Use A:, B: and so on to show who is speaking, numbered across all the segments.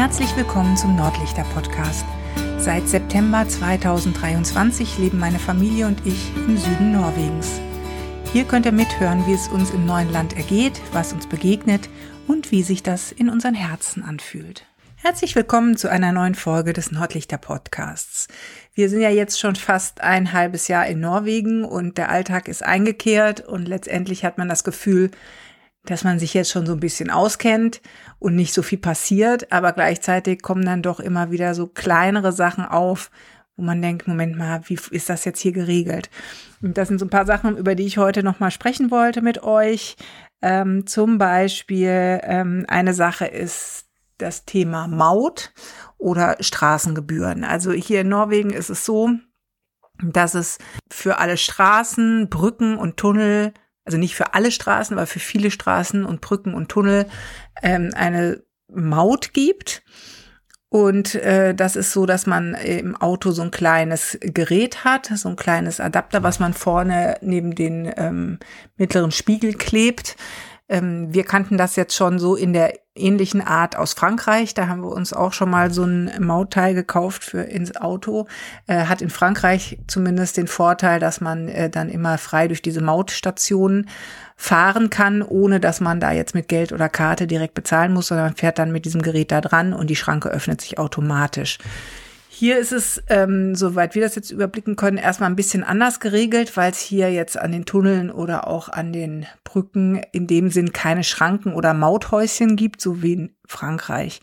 A: Herzlich willkommen zum Nordlichter Podcast. Seit September 2023 leben meine Familie und ich im Süden Norwegens. Hier könnt ihr mithören, wie es uns im neuen Land ergeht, was uns begegnet und wie sich das in unseren Herzen anfühlt. Herzlich willkommen zu einer neuen Folge des Nordlichter Podcasts. Wir sind ja jetzt schon fast ein halbes Jahr in Norwegen und der Alltag ist eingekehrt und letztendlich hat man das Gefühl, dass man sich jetzt schon so ein bisschen auskennt und nicht so viel passiert, aber gleichzeitig kommen dann doch immer wieder so kleinere Sachen auf, wo man denkt, Moment mal, wie ist das jetzt hier geregelt? Und das sind so ein paar Sachen, über die ich heute nochmal sprechen wollte mit euch. Ähm, zum Beispiel ähm, eine Sache ist das Thema Maut oder Straßengebühren. Also hier in Norwegen ist es so, dass es für alle Straßen, Brücken und Tunnel also nicht für alle Straßen, aber für viele Straßen und Brücken und Tunnel ähm, eine Maut gibt. Und äh, das ist so, dass man im Auto so ein kleines Gerät hat, so ein kleines Adapter, was man vorne neben den ähm, mittleren Spiegel klebt. Ähm, wir kannten das jetzt schon so in der ähnlichen Art aus Frankreich. Da haben wir uns auch schon mal so ein Mautteil gekauft für ins Auto. Äh, hat in Frankreich zumindest den Vorteil, dass man äh, dann immer frei durch diese Mautstationen fahren kann, ohne dass man da jetzt mit Geld oder Karte direkt bezahlen muss, sondern man fährt dann mit diesem Gerät da dran und die Schranke öffnet sich automatisch. Hier ist es, ähm, soweit wir das jetzt überblicken können, erstmal ein bisschen anders geregelt, weil es hier jetzt an den Tunneln oder auch an den Brücken in dem Sinn keine Schranken oder Mauthäuschen gibt, so wie in Frankreich.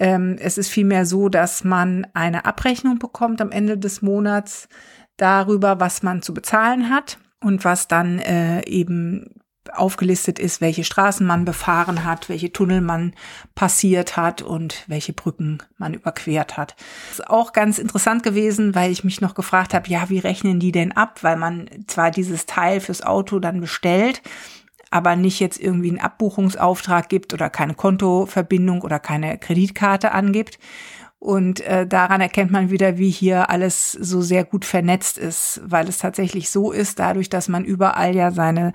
A: Ähm, es ist vielmehr so, dass man eine Abrechnung bekommt am Ende des Monats darüber, was man zu bezahlen hat und was dann äh, eben aufgelistet ist, welche Straßen man befahren hat, welche Tunnel man passiert hat und welche Brücken man überquert hat. Das ist auch ganz interessant gewesen, weil ich mich noch gefragt habe, ja, wie rechnen die denn ab? Weil man zwar dieses Teil fürs Auto dann bestellt, aber nicht jetzt irgendwie einen Abbuchungsauftrag gibt oder keine Kontoverbindung oder keine Kreditkarte angibt. Und äh, daran erkennt man wieder, wie hier alles so sehr gut vernetzt ist, weil es tatsächlich so ist, dadurch, dass man überall ja seine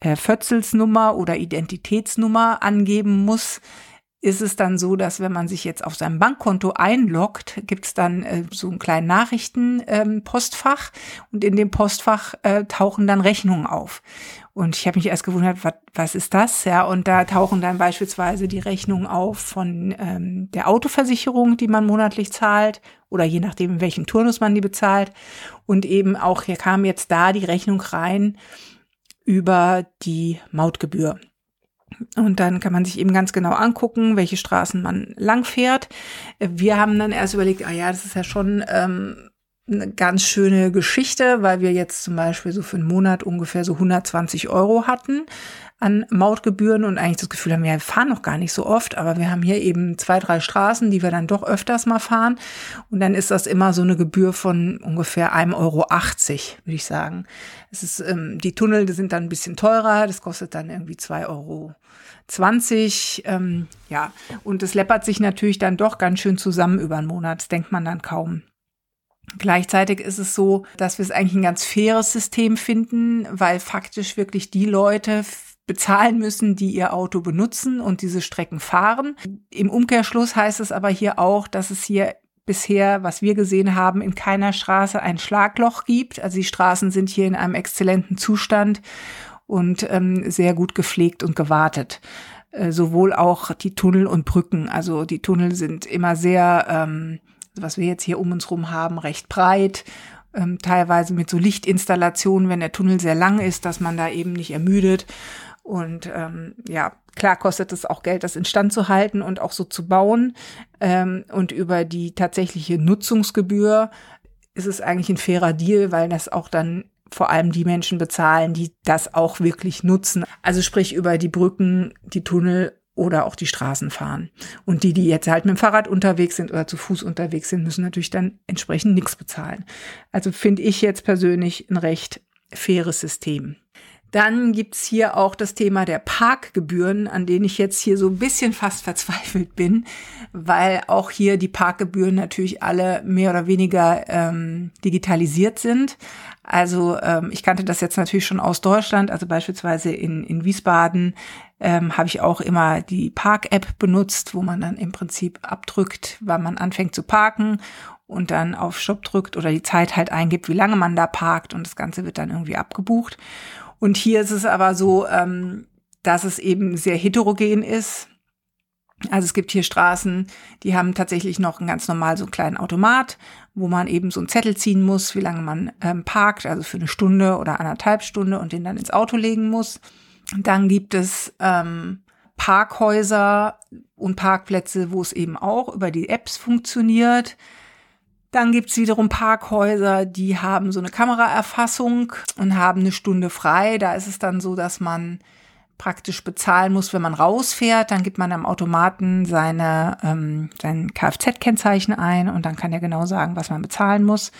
A: äh, Fötzelsnummer oder Identitätsnummer angeben muss, ist es dann so, dass wenn man sich jetzt auf seinem Bankkonto einloggt, gibt es dann äh, so einen kleinen Nachrichtenpostfach ähm, und in dem Postfach äh, tauchen dann Rechnungen auf. Und ich habe mich erst gewundert, was, was ist das? Ja, und da tauchen dann beispielsweise die Rechnungen auf von ähm, der Autoversicherung, die man monatlich zahlt, oder je nachdem, in welchem Turnus man die bezahlt. Und eben auch, hier kam jetzt da die Rechnung rein über die Mautgebühr. Und dann kann man sich eben ganz genau angucken, welche Straßen man lang fährt. Wir haben dann erst überlegt, ah ja, das ist ja schon ähm, eine ganz schöne Geschichte, weil wir jetzt zum Beispiel so für einen Monat ungefähr so 120 Euro hatten an Mautgebühren und eigentlich das Gefühl haben, wir fahren noch gar nicht so oft, aber wir haben hier eben zwei, drei Straßen, die wir dann doch öfters mal fahren. Und dann ist das immer so eine Gebühr von ungefähr 1,80 Euro, würde ich sagen. Es ist, ähm, die Tunnel die sind dann ein bisschen teurer, das kostet dann irgendwie 2,20 Euro. 20, ähm, ja, und es läppert sich natürlich dann doch ganz schön zusammen über einen Monat, das denkt man dann kaum. Gleichzeitig ist es so, dass wir es eigentlich ein ganz faires System finden, weil faktisch wirklich die Leute bezahlen müssen, die ihr Auto benutzen und diese Strecken fahren. Im Umkehrschluss heißt es aber hier auch, dass es hier bisher, was wir gesehen haben, in keiner Straße ein Schlagloch gibt. Also die Straßen sind hier in einem exzellenten Zustand und ähm, sehr gut gepflegt und gewartet. Äh, sowohl auch die Tunnel und Brücken. Also die Tunnel sind immer sehr ähm, was wir jetzt hier um uns rum haben, recht breit, ähm, teilweise mit so Lichtinstallationen, wenn der Tunnel sehr lang ist, dass man da eben nicht ermüdet. Und ähm, ja, klar kostet es auch Geld, das instand zu halten und auch so zu bauen. Ähm, und über die tatsächliche Nutzungsgebühr ist es eigentlich ein fairer Deal, weil das auch dann vor allem die Menschen bezahlen, die das auch wirklich nutzen. Also sprich über die Brücken, die Tunnel oder auch die Straßen fahren. Und die, die jetzt halt mit dem Fahrrad unterwegs sind oder zu Fuß unterwegs sind, müssen natürlich dann entsprechend nichts bezahlen. Also finde ich jetzt persönlich ein recht faires System. Dann gibt's hier auch das Thema der Parkgebühren, an denen ich jetzt hier so ein bisschen fast verzweifelt bin, weil auch hier die Parkgebühren natürlich alle mehr oder weniger ähm, digitalisiert sind. Also ähm, ich kannte das jetzt natürlich schon aus Deutschland, also beispielsweise in, in Wiesbaden ähm, habe ich auch immer die Park-App benutzt, wo man dann im Prinzip abdrückt, wann man anfängt zu parken und dann auf Shop drückt oder die Zeit halt eingibt, wie lange man da parkt und das Ganze wird dann irgendwie abgebucht. Und hier ist es aber so, ähm, dass es eben sehr heterogen ist. Also es gibt hier Straßen, die haben tatsächlich noch ein ganz normal so einen kleinen Automat, wo man eben so einen Zettel ziehen muss, wie lange man ähm, parkt, also für eine Stunde oder anderthalb Stunde und den dann ins Auto legen muss. Dann gibt es ähm, Parkhäuser und Parkplätze, wo es eben auch über die Apps funktioniert. Dann gibt's wiederum Parkhäuser, die haben so eine Kameraerfassung und haben eine Stunde frei. Da ist es dann so, dass man praktisch bezahlen muss, wenn man rausfährt. Dann gibt man am Automaten seine, ähm, sein Kfz-Kennzeichen ein und dann kann er genau sagen, was man bezahlen muss.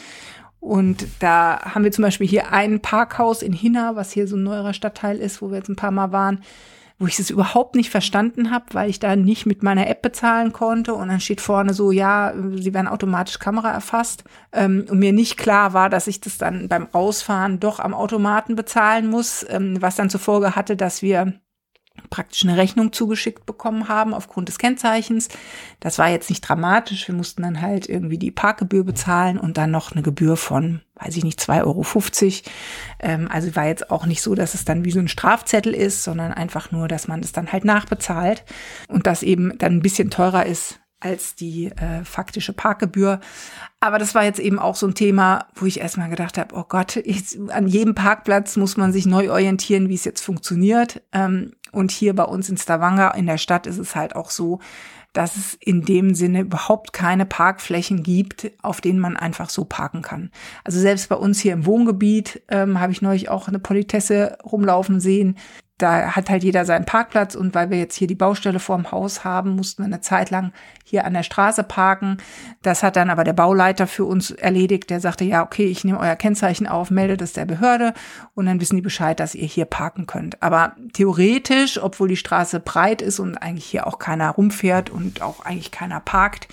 A: Und da haben wir zum Beispiel hier ein Parkhaus in Hinna, was hier so ein neuerer Stadtteil ist, wo wir jetzt ein paar Mal waren, wo ich es überhaupt nicht verstanden habe, weil ich da nicht mit meiner App bezahlen konnte. Und dann steht vorne so, ja, sie werden automatisch Kamera erfasst. Ähm, und mir nicht klar war, dass ich das dann beim Ausfahren doch am Automaten bezahlen muss, ähm, was dann zur Folge hatte, dass wir praktisch eine Rechnung zugeschickt bekommen haben aufgrund des Kennzeichens. Das war jetzt nicht dramatisch. Wir mussten dann halt irgendwie die Parkgebühr bezahlen und dann noch eine Gebühr von, weiß ich nicht, 2,50 Euro. Ähm, also war jetzt auch nicht so, dass es dann wie so ein Strafzettel ist, sondern einfach nur, dass man das dann halt nachbezahlt und das eben dann ein bisschen teurer ist als die äh, faktische Parkgebühr. Aber das war jetzt eben auch so ein Thema, wo ich erstmal gedacht habe, oh Gott, ich, an jedem Parkplatz muss man sich neu orientieren, wie es jetzt funktioniert. Ähm, und hier bei uns in Stavanger in der Stadt ist es halt auch so, dass es in dem Sinne überhaupt keine Parkflächen gibt, auf denen man einfach so parken kann. Also selbst bei uns hier im Wohngebiet ähm, habe ich neulich auch eine Politesse rumlaufen sehen da hat halt jeder seinen Parkplatz und weil wir jetzt hier die Baustelle vorm Haus haben, mussten wir eine Zeit lang hier an der Straße parken. Das hat dann aber der Bauleiter für uns erledigt. Der sagte, ja, okay, ich nehme euer Kennzeichen auf, melde das der Behörde und dann wissen die Bescheid, dass ihr hier parken könnt. Aber theoretisch, obwohl die Straße breit ist und eigentlich hier auch keiner rumfährt und auch eigentlich keiner parkt,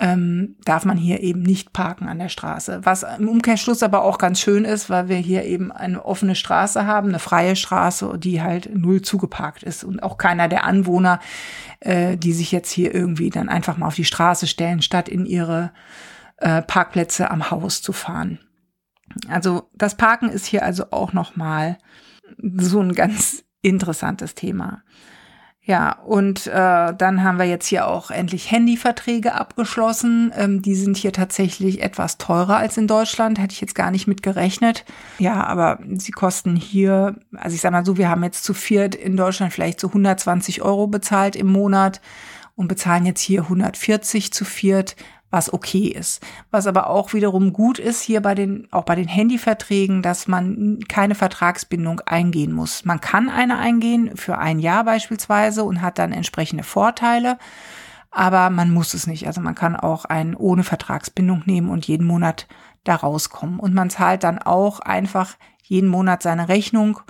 A: ähm, darf man hier eben nicht parken an der Straße. Was im Umkehrschluss aber auch ganz schön ist, weil wir hier eben eine offene Straße haben, eine freie Straße, die halt null zugeparkt ist und auch keiner der Anwohner, äh, die sich jetzt hier irgendwie dann einfach mal auf die Straße stellen, statt in ihre äh, Parkplätze am Haus zu fahren. Also das Parken ist hier also auch noch mal so ein ganz interessantes Thema. Ja, und äh, dann haben wir jetzt hier auch endlich Handyverträge abgeschlossen. Ähm, die sind hier tatsächlich etwas teurer als in Deutschland, hätte ich jetzt gar nicht mit gerechnet. Ja, aber sie kosten hier, also ich sag mal so, wir haben jetzt zu viert in Deutschland vielleicht so 120 Euro bezahlt im Monat und bezahlen jetzt hier 140 zu viert was okay ist. Was aber auch wiederum gut ist hier bei den, auch bei den Handyverträgen, dass man keine Vertragsbindung eingehen muss. Man kann eine eingehen für ein Jahr beispielsweise und hat dann entsprechende Vorteile. Aber man muss es nicht. Also man kann auch einen ohne Vertragsbindung nehmen und jeden Monat da rauskommen. Und man zahlt dann auch einfach jeden Monat seine Rechnung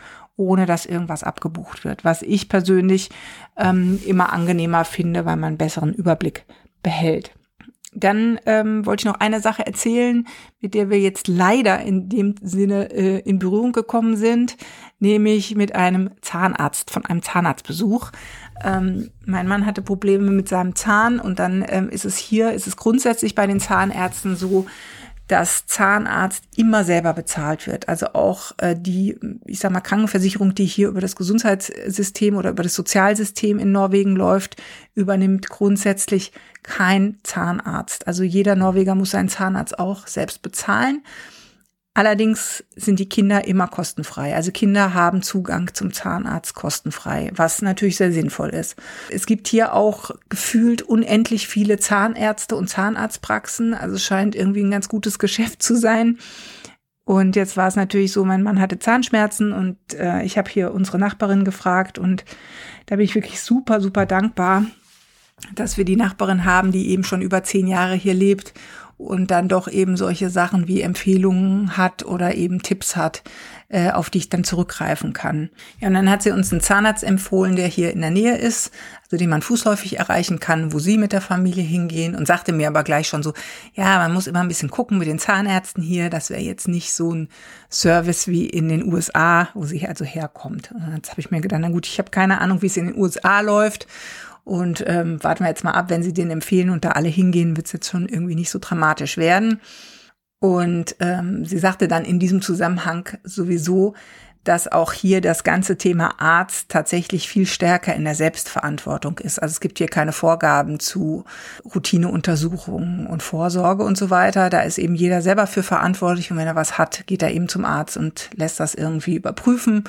A: ohne dass irgendwas abgebucht wird, was ich persönlich ähm, immer angenehmer finde, weil man einen besseren Überblick behält. Dann ähm, wollte ich noch eine Sache erzählen, mit der wir jetzt leider in dem Sinne äh, in Berührung gekommen sind, nämlich mit einem Zahnarzt, von einem Zahnarztbesuch. Ähm, mein Mann hatte Probleme mit seinem Zahn und dann ähm, ist es hier, ist es grundsätzlich bei den Zahnärzten so, dass Zahnarzt immer selber bezahlt wird. Also auch äh, die, ich sag mal, Krankenversicherung, die hier über das Gesundheitssystem oder über das Sozialsystem in Norwegen läuft, übernimmt grundsätzlich kein Zahnarzt. Also jeder Norweger muss seinen Zahnarzt auch selbst bezahlen. Allerdings sind die Kinder immer kostenfrei. Also Kinder haben Zugang zum Zahnarzt kostenfrei, was natürlich sehr sinnvoll ist. Es gibt hier auch gefühlt unendlich viele Zahnärzte und Zahnarztpraxen. Also es scheint irgendwie ein ganz gutes Geschäft zu sein. Und jetzt war es natürlich so, mein Mann hatte Zahnschmerzen und äh, ich habe hier unsere Nachbarin gefragt und da bin ich wirklich super, super dankbar, dass wir die Nachbarin haben, die eben schon über zehn Jahre hier lebt und dann doch eben solche Sachen wie Empfehlungen hat oder eben Tipps hat, äh, auf die ich dann zurückgreifen kann. Ja, und dann hat sie uns einen Zahnarzt empfohlen, der hier in der Nähe ist, also den man fußläufig erreichen kann, wo sie mit der Familie hingehen und sagte mir aber gleich schon so, ja, man muss immer ein bisschen gucken mit den Zahnärzten hier, das wäre jetzt nicht so ein Service wie in den USA, wo sie also herkommt. Und jetzt habe ich mir gedacht, na gut, ich habe keine Ahnung, wie es in den USA läuft und ähm, warten wir jetzt mal ab, wenn sie den empfehlen und da alle hingehen, wird es jetzt schon irgendwie nicht so dramatisch werden. Und ähm, sie sagte dann in diesem Zusammenhang sowieso, dass auch hier das ganze Thema Arzt tatsächlich viel stärker in der Selbstverantwortung ist. Also es gibt hier keine Vorgaben zu Routineuntersuchungen und Vorsorge und so weiter. Da ist eben jeder selber für verantwortlich und wenn er was hat, geht er eben zum Arzt und lässt das irgendwie überprüfen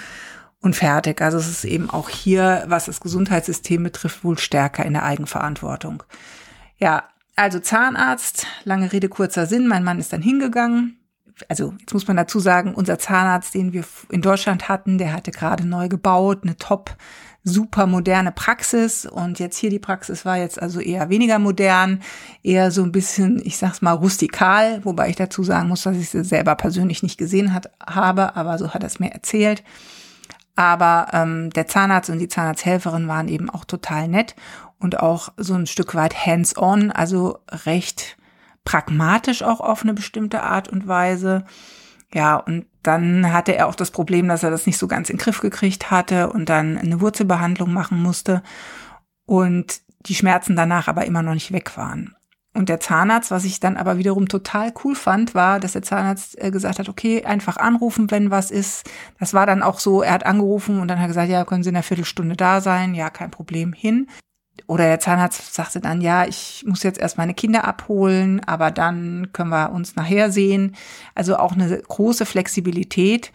A: und fertig. Also es ist eben auch hier, was das Gesundheitssystem betrifft, wohl stärker in der Eigenverantwortung. Ja, also Zahnarzt, lange Rede, kurzer Sinn. Mein Mann ist dann hingegangen. Also jetzt muss man dazu sagen, unser Zahnarzt, den wir in Deutschland hatten, der hatte gerade neu gebaut, eine top super moderne Praxis und jetzt hier die Praxis war jetzt also eher weniger modern, eher so ein bisschen, ich sag's mal, rustikal, wobei ich dazu sagen muss, dass ich sie selber persönlich nicht gesehen hat, habe, aber so hat er es mir erzählt. Aber ähm, der Zahnarzt und die Zahnarzthelferin waren eben auch total nett und auch so ein Stück weit hands-on, also recht pragmatisch auch auf eine bestimmte Art und Weise. Ja, und dann hatte er auch das Problem, dass er das nicht so ganz in den Griff gekriegt hatte und dann eine Wurzelbehandlung machen musste und die Schmerzen danach aber immer noch nicht weg waren. Und der Zahnarzt, was ich dann aber wiederum total cool fand, war, dass der Zahnarzt äh, gesagt hat, okay, einfach anrufen, wenn was ist. Das war dann auch so, er hat angerufen und dann hat er gesagt, ja, können Sie in einer Viertelstunde da sein? Ja, kein Problem, hin oder der Zahnarzt sagte dann, ja, ich muss jetzt erst meine Kinder abholen, aber dann können wir uns nachher sehen. Also auch eine große Flexibilität.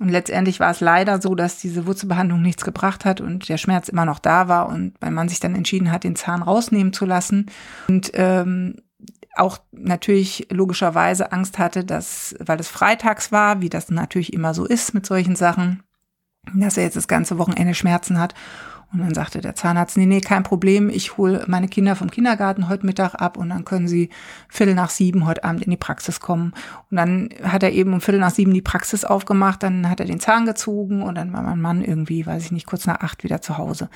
A: Und letztendlich war es leider so, dass diese Wurzelbehandlung nichts gebracht hat und der Schmerz immer noch da war. Und weil man sich dann entschieden hat, den Zahn rausnehmen zu lassen und ähm, auch natürlich logischerweise Angst hatte, dass, weil es freitags war, wie das natürlich immer so ist mit solchen Sachen, dass er jetzt das ganze Wochenende Schmerzen hat und dann sagte der Zahnarzt, nee, nee, kein Problem, ich hole meine Kinder vom Kindergarten heute Mittag ab und dann können sie Viertel nach sieben heute Abend in die Praxis kommen. Und dann hat er eben um Viertel nach sieben die Praxis aufgemacht, dann hat er den Zahn gezogen und dann war mein Mann irgendwie, weiß ich nicht, kurz nach acht wieder zu Hause.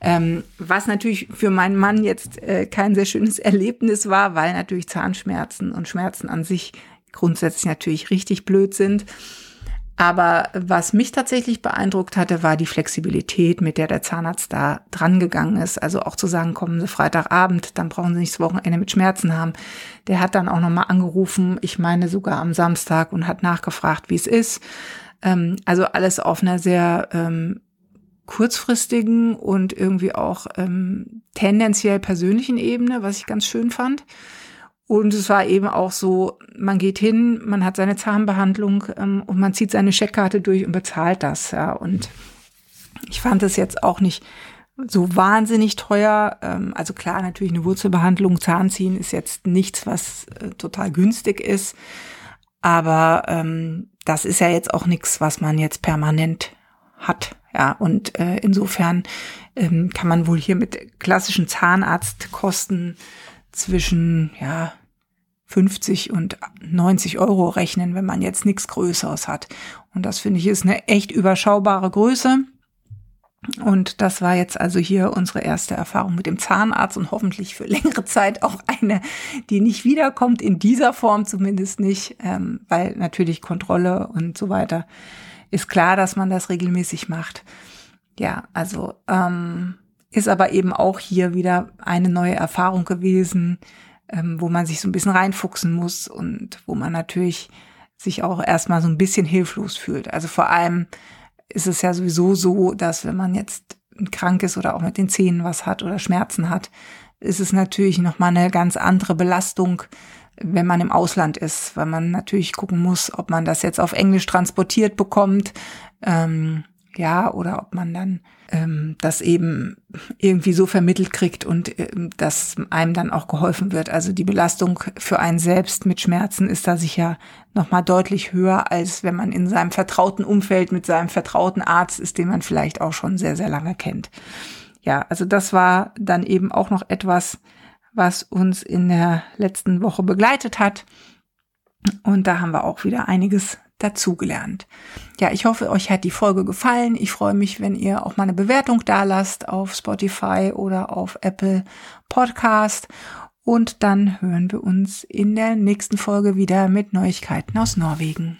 A: Ähm, was natürlich für meinen Mann jetzt äh, kein sehr schönes Erlebnis war, weil natürlich Zahnschmerzen und Schmerzen an sich grundsätzlich natürlich richtig blöd sind. Aber was mich tatsächlich beeindruckt hatte, war die Flexibilität, mit der der Zahnarzt da dran gegangen ist. Also auch zu sagen, kommen Sie Freitagabend, dann brauchen Sie nicht das Wochenende mit Schmerzen haben. Der hat dann auch nochmal angerufen, ich meine sogar am Samstag und hat nachgefragt, wie es ist. Ähm, also alles auf einer sehr ähm, kurzfristigen und irgendwie auch ähm, tendenziell persönlichen Ebene, was ich ganz schön fand. Und es war eben auch so, man geht hin, man hat seine Zahnbehandlung ähm, und man zieht seine Scheckkarte durch und bezahlt das. Ja. Und ich fand es jetzt auch nicht so wahnsinnig teuer. Ähm, also klar, natürlich eine Wurzelbehandlung, Zahnziehen ist jetzt nichts, was äh, total günstig ist. Aber ähm, das ist ja jetzt auch nichts, was man jetzt permanent hat. Ja, und äh, insofern ähm, kann man wohl hier mit klassischen Zahnarztkosten zwischen ja 50 und 90 Euro rechnen, wenn man jetzt nichts Größeres hat. Und das finde ich ist eine echt überschaubare Größe. Und das war jetzt also hier unsere erste Erfahrung mit dem Zahnarzt und hoffentlich für längere Zeit auch eine, die nicht wiederkommt, in dieser Form zumindest nicht, ähm, weil natürlich Kontrolle und so weiter ist klar, dass man das regelmäßig macht. Ja, also ähm, ist aber eben auch hier wieder eine neue Erfahrung gewesen, ähm, wo man sich so ein bisschen reinfuchsen muss und wo man natürlich sich auch erstmal so ein bisschen hilflos fühlt. Also vor allem ist es ja sowieso so, dass wenn man jetzt krank ist oder auch mit den Zähnen was hat oder Schmerzen hat, ist es natürlich nochmal eine ganz andere Belastung, wenn man im Ausland ist, weil man natürlich gucken muss, ob man das jetzt auf Englisch transportiert bekommt, ähm, ja, oder ob man dann ähm, das eben irgendwie so vermittelt kriegt und ähm, dass einem dann auch geholfen wird. Also die Belastung für einen selbst mit Schmerzen ist da sicher nochmal deutlich höher, als wenn man in seinem vertrauten Umfeld mit seinem vertrauten Arzt ist, den man vielleicht auch schon sehr, sehr lange kennt. ja, also das war dann eben auch noch etwas, was uns in der letzten Woche begleitet hat. Und da haben wir auch wieder einiges dazugelernt. Ja, ich hoffe, euch hat die Folge gefallen. Ich freue mich, wenn ihr auch mal eine Bewertung da lasst auf Spotify oder auf Apple Podcast. Und dann hören wir uns in der nächsten Folge wieder mit Neuigkeiten aus Norwegen.